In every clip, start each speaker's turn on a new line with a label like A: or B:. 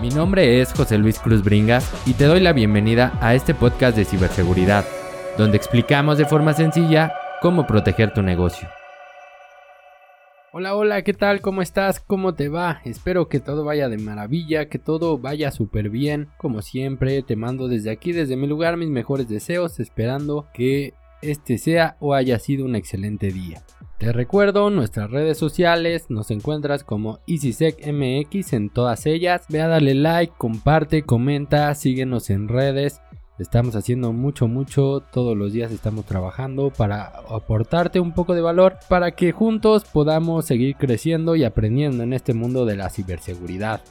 A: Mi nombre es José Luis Cruz Bringas y te doy la bienvenida a este podcast de ciberseguridad, donde explicamos de forma sencilla cómo proteger tu negocio.
B: Hola, hola, ¿qué tal? ¿Cómo estás? ¿Cómo te va? Espero que todo vaya de maravilla, que todo vaya súper bien. Como siempre, te mando desde aquí, desde mi lugar, mis mejores deseos, esperando que este sea o haya sido un excelente día. Te recuerdo nuestras redes sociales, nos encuentras como EasySecMX en todas ellas. Ve a darle like, comparte, comenta, síguenos en redes. Estamos haciendo mucho, mucho, todos los días estamos trabajando para aportarte un poco de valor para que juntos podamos seguir creciendo y aprendiendo en este mundo de la ciberseguridad.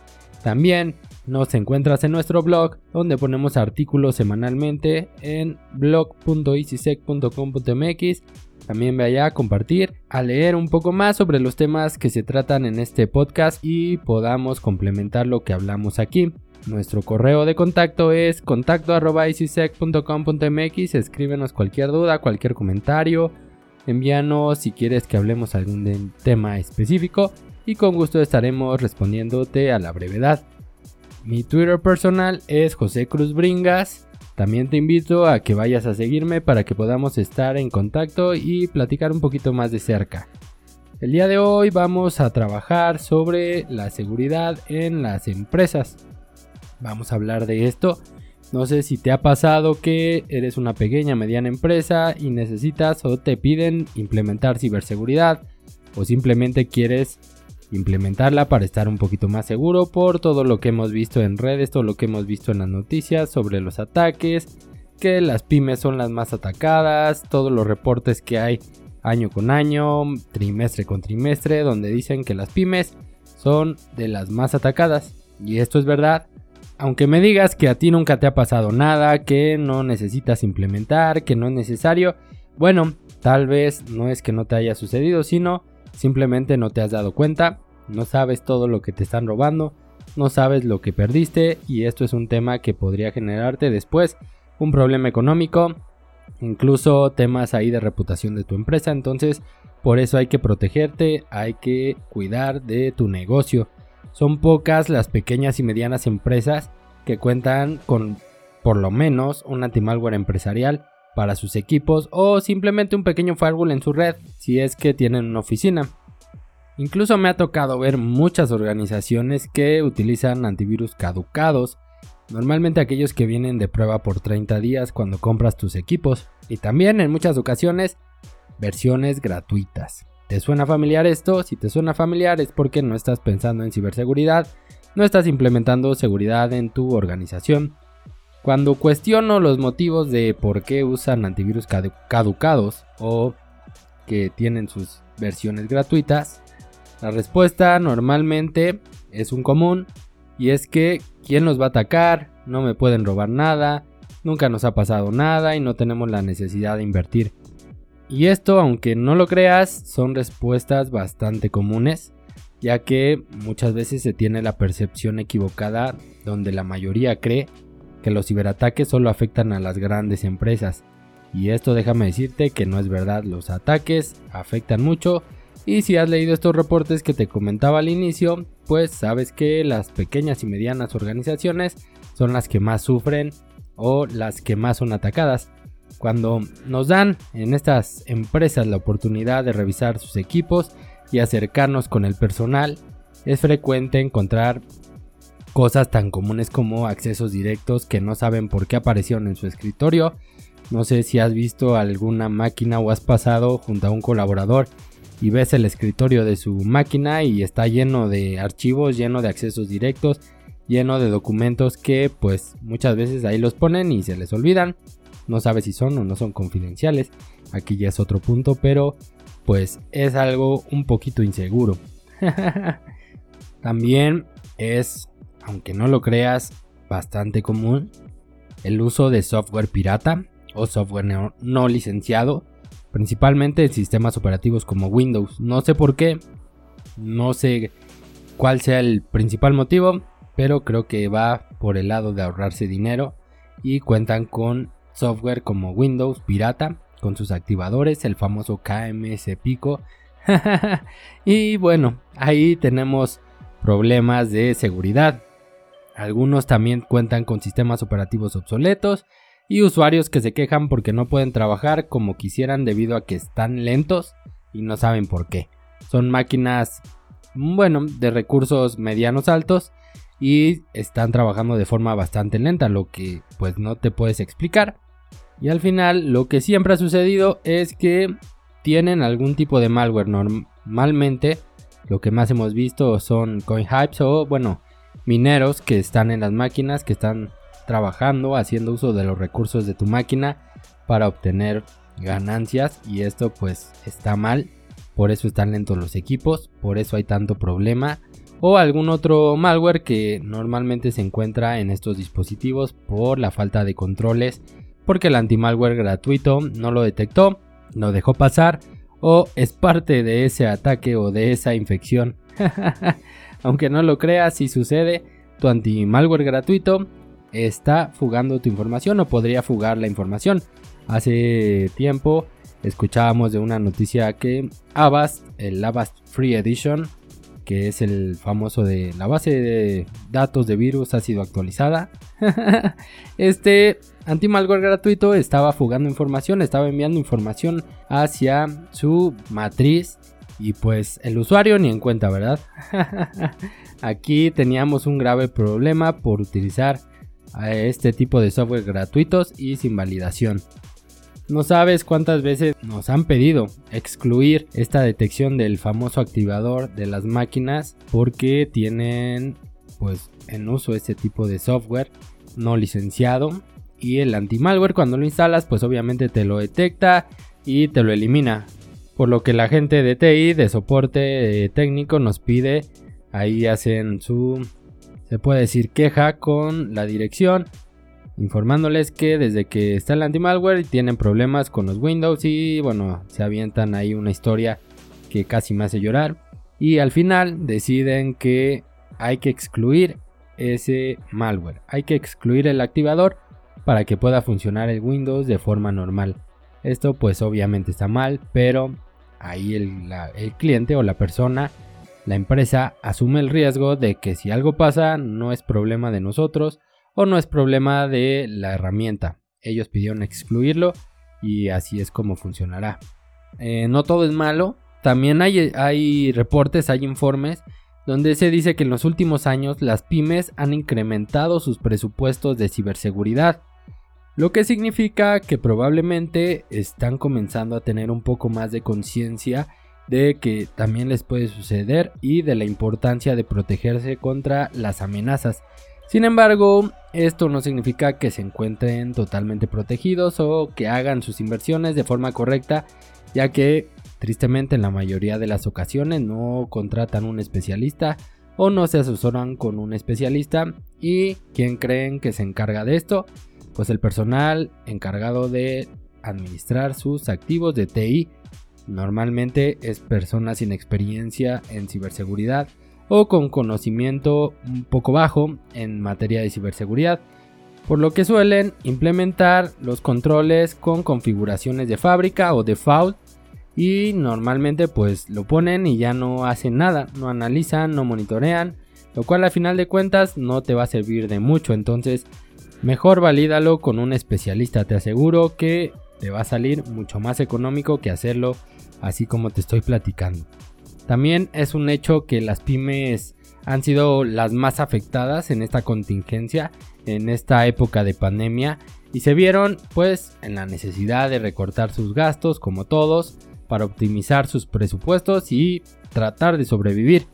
B: También nos encuentras en nuestro blog donde ponemos artículos semanalmente en blog.easysec.com.mx. También ve a compartir, a leer un poco más sobre los temas que se tratan en este podcast y podamos complementar lo que hablamos aquí. Nuestro correo de contacto es contacto.easysec.com.mx. Escríbenos cualquier duda, cualquier comentario. Envíanos si quieres que hablemos algún tema específico y con gusto estaremos respondiéndote a la brevedad. Mi Twitter personal es José Cruz Bringas. También te invito a que vayas a seguirme para que podamos estar en contacto y platicar un poquito más de cerca. El día de hoy vamos a trabajar sobre la seguridad en las empresas. Vamos a hablar de esto. No sé si te ha pasado que eres una pequeña mediana empresa y necesitas o te piden implementar ciberseguridad o simplemente quieres implementarla para estar un poquito más seguro por todo lo que hemos visto en redes, todo lo que hemos visto en las noticias sobre los ataques, que las pymes son las más atacadas, todos los reportes que hay año con año, trimestre con trimestre, donde dicen que las pymes son de las más atacadas. Y esto es verdad. Aunque me digas que a ti nunca te ha pasado nada, que no necesitas implementar, que no es necesario, bueno, tal vez no es que no te haya sucedido, sino Simplemente no te has dado cuenta, no sabes todo lo que te están robando, no sabes lo que perdiste y esto es un tema que podría generarte después un problema económico, incluso temas ahí de reputación de tu empresa. Entonces, por eso hay que protegerte, hay que cuidar de tu negocio. Son pocas las pequeñas y medianas empresas que cuentan con por lo menos un antimalware empresarial para sus equipos o simplemente un pequeño firewall en su red si es que tienen una oficina. Incluso me ha tocado ver muchas organizaciones que utilizan antivirus caducados, normalmente aquellos que vienen de prueba por 30 días cuando compras tus equipos y también en muchas ocasiones versiones gratuitas. ¿Te suena familiar esto? Si te suena familiar es porque no estás pensando en ciberseguridad, no estás implementando seguridad en tu organización cuando cuestiono los motivos de por qué usan antivirus caducados o que tienen sus versiones gratuitas, la respuesta normalmente es un común y es que ¿quién nos va a atacar? No me pueden robar nada, nunca nos ha pasado nada y no tenemos la necesidad de invertir. Y esto, aunque no lo creas, son respuestas bastante comunes, ya que muchas veces se tiene la percepción equivocada donde la mayoría cree que los ciberataques solo afectan a las grandes empresas. Y esto déjame decirte que no es verdad, los ataques afectan mucho y si has leído estos reportes que te comentaba al inicio, pues sabes que las pequeñas y medianas organizaciones son las que más sufren o las que más son atacadas. Cuando nos dan en estas empresas la oportunidad de revisar sus equipos y acercarnos con el personal, es frecuente encontrar Cosas tan comunes como accesos directos que no saben por qué aparecieron en su escritorio. No sé si has visto alguna máquina o has pasado junto a un colaborador y ves el escritorio de su máquina y está lleno de archivos, lleno de accesos directos, lleno de documentos que pues muchas veces ahí los ponen y se les olvidan. No sabe si son o no son confidenciales. Aquí ya es otro punto, pero pues es algo un poquito inseguro. También es aunque no lo creas, bastante común el uso de software pirata o software no, licenciado, principalmente en sistemas operativos como Windows. No sé por qué, no sé cuál sea el principal motivo, pero creo que va por el lado de ahorrarse dinero y cuentan con software como Windows pirata con sus activadores, el famoso KMS Pico. y bueno, ahí tenemos problemas de seguridad. Algunos también cuentan con sistemas operativos obsoletos y usuarios que se quejan porque no pueden trabajar como quisieran debido a que están lentos y no saben por qué. Son máquinas, bueno, de recursos medianos altos y están trabajando de forma bastante lenta, lo que pues no te puedes explicar. Y al final lo que siempre ha sucedido es que tienen algún tipo de malware. Normalmente lo que más hemos visto son coin hypes o bueno, mineros que están en las máquinas, que están trabajando, haciendo uso de los recursos de tu máquina para obtener ganancias y esto pues está mal. Por eso están lentos los equipos, por eso hay tanto problema. O algún otro malware que normalmente se encuentra en estos dispositivos por la falta de controles, porque el anti-malware gratuito no lo detectó, no dejó pasar o es parte de ese ataque o de esa infección. Aunque no lo creas, si sucede, tu anti-malware gratuito está fugando tu información o podría fugar la información. Hace tiempo escuchábamos de una noticia que Avast, el Avast Free Edition, que es el famoso de la base de datos de virus ha sido actualizada. este anti-malware gratuito estaba fugando información, estaba enviando información hacia su matriz y pues el usuario ni en cuenta, ¿verdad? Aquí teníamos un grave problema por utilizar este tipo de software gratuitos y sin validación. No sabes cuántas veces nos han pedido excluir esta detección del famoso activador de las máquinas porque tienen pues en uso este tipo de software no licenciado y el anti-malware cuando lo instalas pues obviamente te lo detecta y te lo elimina. Por lo que la gente de TI de soporte eh, técnico nos pide ahí hacen su se puede decir queja con la dirección informándoles que desde que está el anti-malware tienen problemas con los Windows y bueno, se avientan ahí una historia que casi me hace llorar. Y al final deciden que hay que excluir ese malware, hay que excluir el activador para que pueda funcionar el Windows de forma normal. Esto pues obviamente está mal, pero ahí el, cliente o la persona, la empresa asume el riesgo de que si algo pasa no es problema de nosotros, o no es problema de la herramienta. Ellos pidieron excluirlo y así es como funcionará. Eh, no todo es malo, también hay, hay reportes, hay informes donde se dice que en los últimos años las pymes han incrementado sus presupuestos de ciberseguridad, lo que significa que probablemente están comenzando a tener un poco más de conciencia de que también les puede suceder y de la importancia de protegerse contra las amenazas. Sin embargo, esto no significa que se encuentren totalmente protegidos o que hagan sus inversiones de forma correcta, ya que tristemente en la mayoría de las ocasiones no contratan un especialista o no se asesoran con un especialista. Y quién creen que se encarga de esto, pues el personal encargado de administrar sus activos de TI normalmente es personas sin experiencia en ciberseguridad o con conocimiento un poco bajo en materia de ciberseguridad, por lo que suelen implementar los controles con configuraciones de fábrica o default y normalmente pues lo ponen y ya no hacen nada, no analizan, no monitorean, lo cual a final de cuentas no te va a servir de mucho, entonces mejor valídalo con un especialista, te aseguro que te va a salir mucho más económico que hacerlo así como te estoy platicando. También es un hecho que las pymes han sido las más afectadas en esta contingencia, en esta época de pandemia, y se vieron pues en la necesidad de recortar sus gastos como todos para optimizar sus presupuestos y tratar de sobrevivir.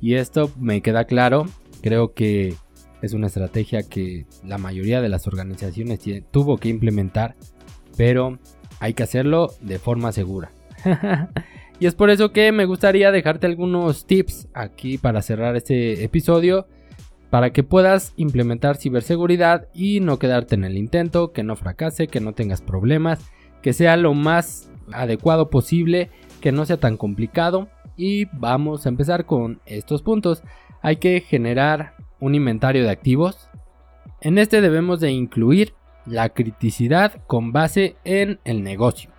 B: Y esto me queda claro, creo que es una estrategia que la mayoría de las organizaciones tuvo que implementar, pero hay que hacerlo de forma segura. Y es por eso que me gustaría dejarte algunos tips aquí para cerrar este episodio para que puedas implementar ciberseguridad y no quedarte en el intento, que no fracase, que no tengas problemas, que sea lo más adecuado posible, que no sea tan complicado. Y vamos a empezar con estos puntos. Hay que generar un inventario de activos. En este debemos de incluir la criticidad con base en el negocio.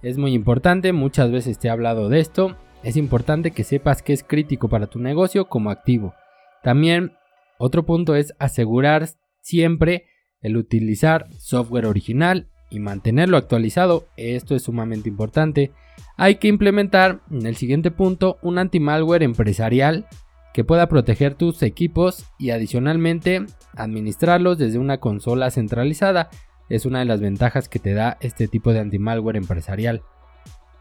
B: Es muy importante, muchas veces te he hablado de esto. Es importante que sepas que es crítico para tu negocio como activo. También Otro punto es asegurar siempre el utilizar software original y mantenerlo actualizado. Esto es sumamente importante. Hay que implementar en el siguiente punto un anti-malware empresarial que pueda proteger tus equipos y adicionalmente administrarlos desde una consola centralizada. Es una de las ventajas que te da este tipo de anti-malware empresarial.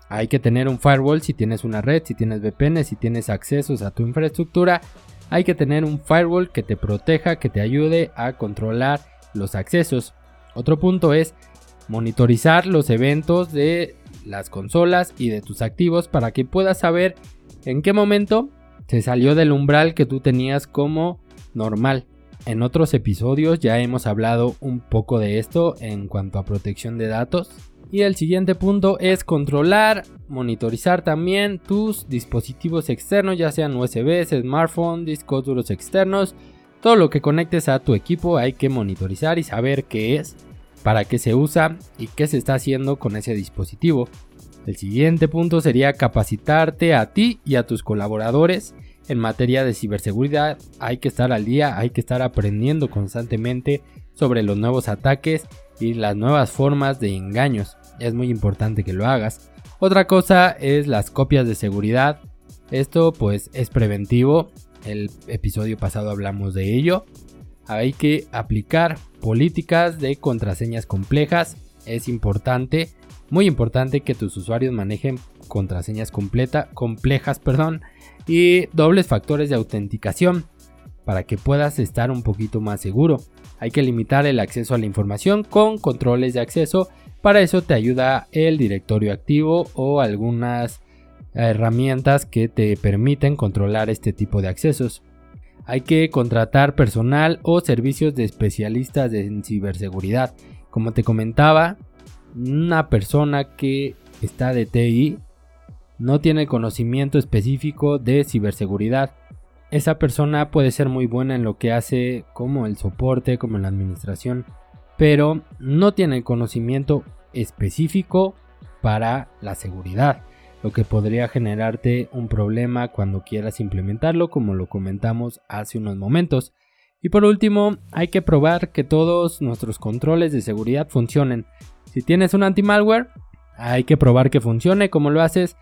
B: Hay que tener un firewall si tienes una red, si tienes VPN, si tienes accesos a tu infraestructura. Hay que tener un firewall que te proteja, que te ayude a controlar los accesos. Otro punto es monitorizar los eventos de las consolas y de tus activos para que puedas saber en qué momento se salió del umbral que tú tenías como normal. En otros episodios ya hemos hablado un poco de esto en cuanto a protección de datos. Y el siguiente punto es controlar, monitorizar también tus dispositivos externos, ya sean USB, smartphone, discos duros externos. Todo lo que conectes a tu equipo hay que monitorizar y saber qué es para qué se usa y qué se está haciendo con ese dispositivo. El siguiente punto sería capacitarte a ti y a tus colaboradores en materia de ciberseguridad. Hay que estar al día, hay que estar aprendiendo constantemente sobre los nuevos ataques y las nuevas formas de engaños. Es muy importante que lo hagas. Otra cosa es las copias de seguridad. Esto pues es preventivo. El episodio pasado hablamos de ello hay que aplicar políticas de contraseñas complejas. Es importante, muy importante que tus usuarios manejen contraseñas completa, complejas perdón, y dobles factores de autenticación para que puedas estar un poquito más seguro. Hay que limitar el acceso a la información con controles de acceso. Para eso te ayuda el directorio activo o algunas herramientas que te permiten controlar este tipo de accesos hay que contratar personal o servicios de especialistas en ciberseguridad. Como te comentaba, una persona que está de TI no tiene conocimiento específico de ciberseguridad. Esa persona puede ser muy buena en lo que hace como el soporte, como la administración, pero no tiene conocimiento específico para la seguridad lo que podría generarte un problema cuando quieras implementarlo como lo comentamos hace unos momentos. Y por último, hay que probar que todos nuestros controles de seguridad funcionen. Si tienes un anti-malware, hay que probar que funcione. ¿Cómo lo haces?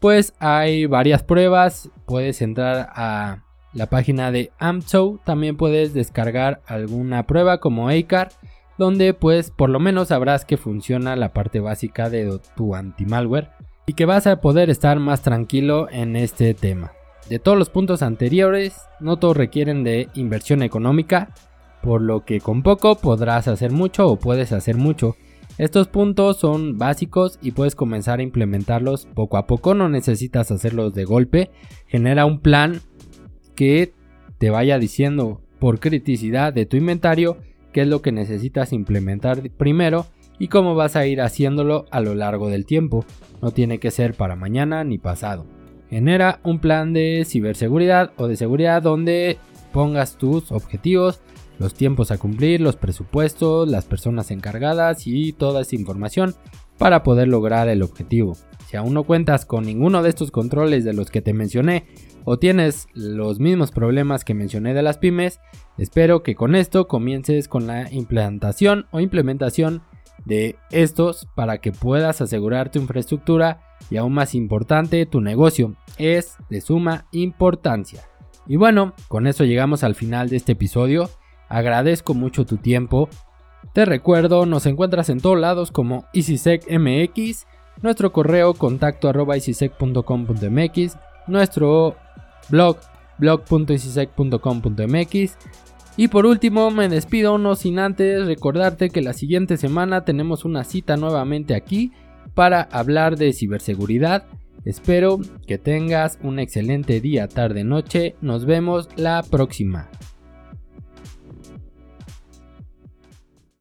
B: Pues hay varias pruebas. Puedes entrar a la página de AMTO. También puedes descargar alguna prueba como ACAR. Donde pues por lo menos sabrás que funciona la parte básica de tu anti-malware y que vas a poder estar más tranquilo en este tema. De todos los puntos anteriores, no todos requieren de inversión económica, por lo que con poco podrás hacer mucho o puedes hacer mucho. Estos puntos son básicos y puedes comenzar a implementarlos poco a poco, no necesitas hacerlos de golpe. Genera un plan que te vaya diciendo por criticidad de tu inventario qué es lo que necesitas implementar primero y cómo vas a ir haciéndolo a lo largo del tiempo. No tiene que ser para mañana ni pasado. Genera un plan de ciberseguridad o de seguridad donde pongas tus objetivos, los tiempos a cumplir, los presupuestos, las personas encargadas y toda esa información para poder lograr el objetivo. Si aún no cuentas con ninguno de estos controles de los que te mencioné o tienes los mismos problemas que mencioné de las pymes, espero que con esto comiences con la implantación o implementación de estos para que puedas asegurar tu infraestructura y aún más importante tu negocio. Es de suma importancia. Y bueno, con eso llegamos al final de este episodio. Agradezco mucho tu tiempo. Te recuerdo, nos encuentras en todos lados como EasySecMX, nuestro correo contacto arroba nuestro blog blog.easysec.com.mx y por último, me despido no sin antes recordarte que la siguiente semana tenemos una cita nuevamente aquí para hablar de ciberseguridad. Espero que tengas un excelente día, tarde, noche. Nos vemos la próxima.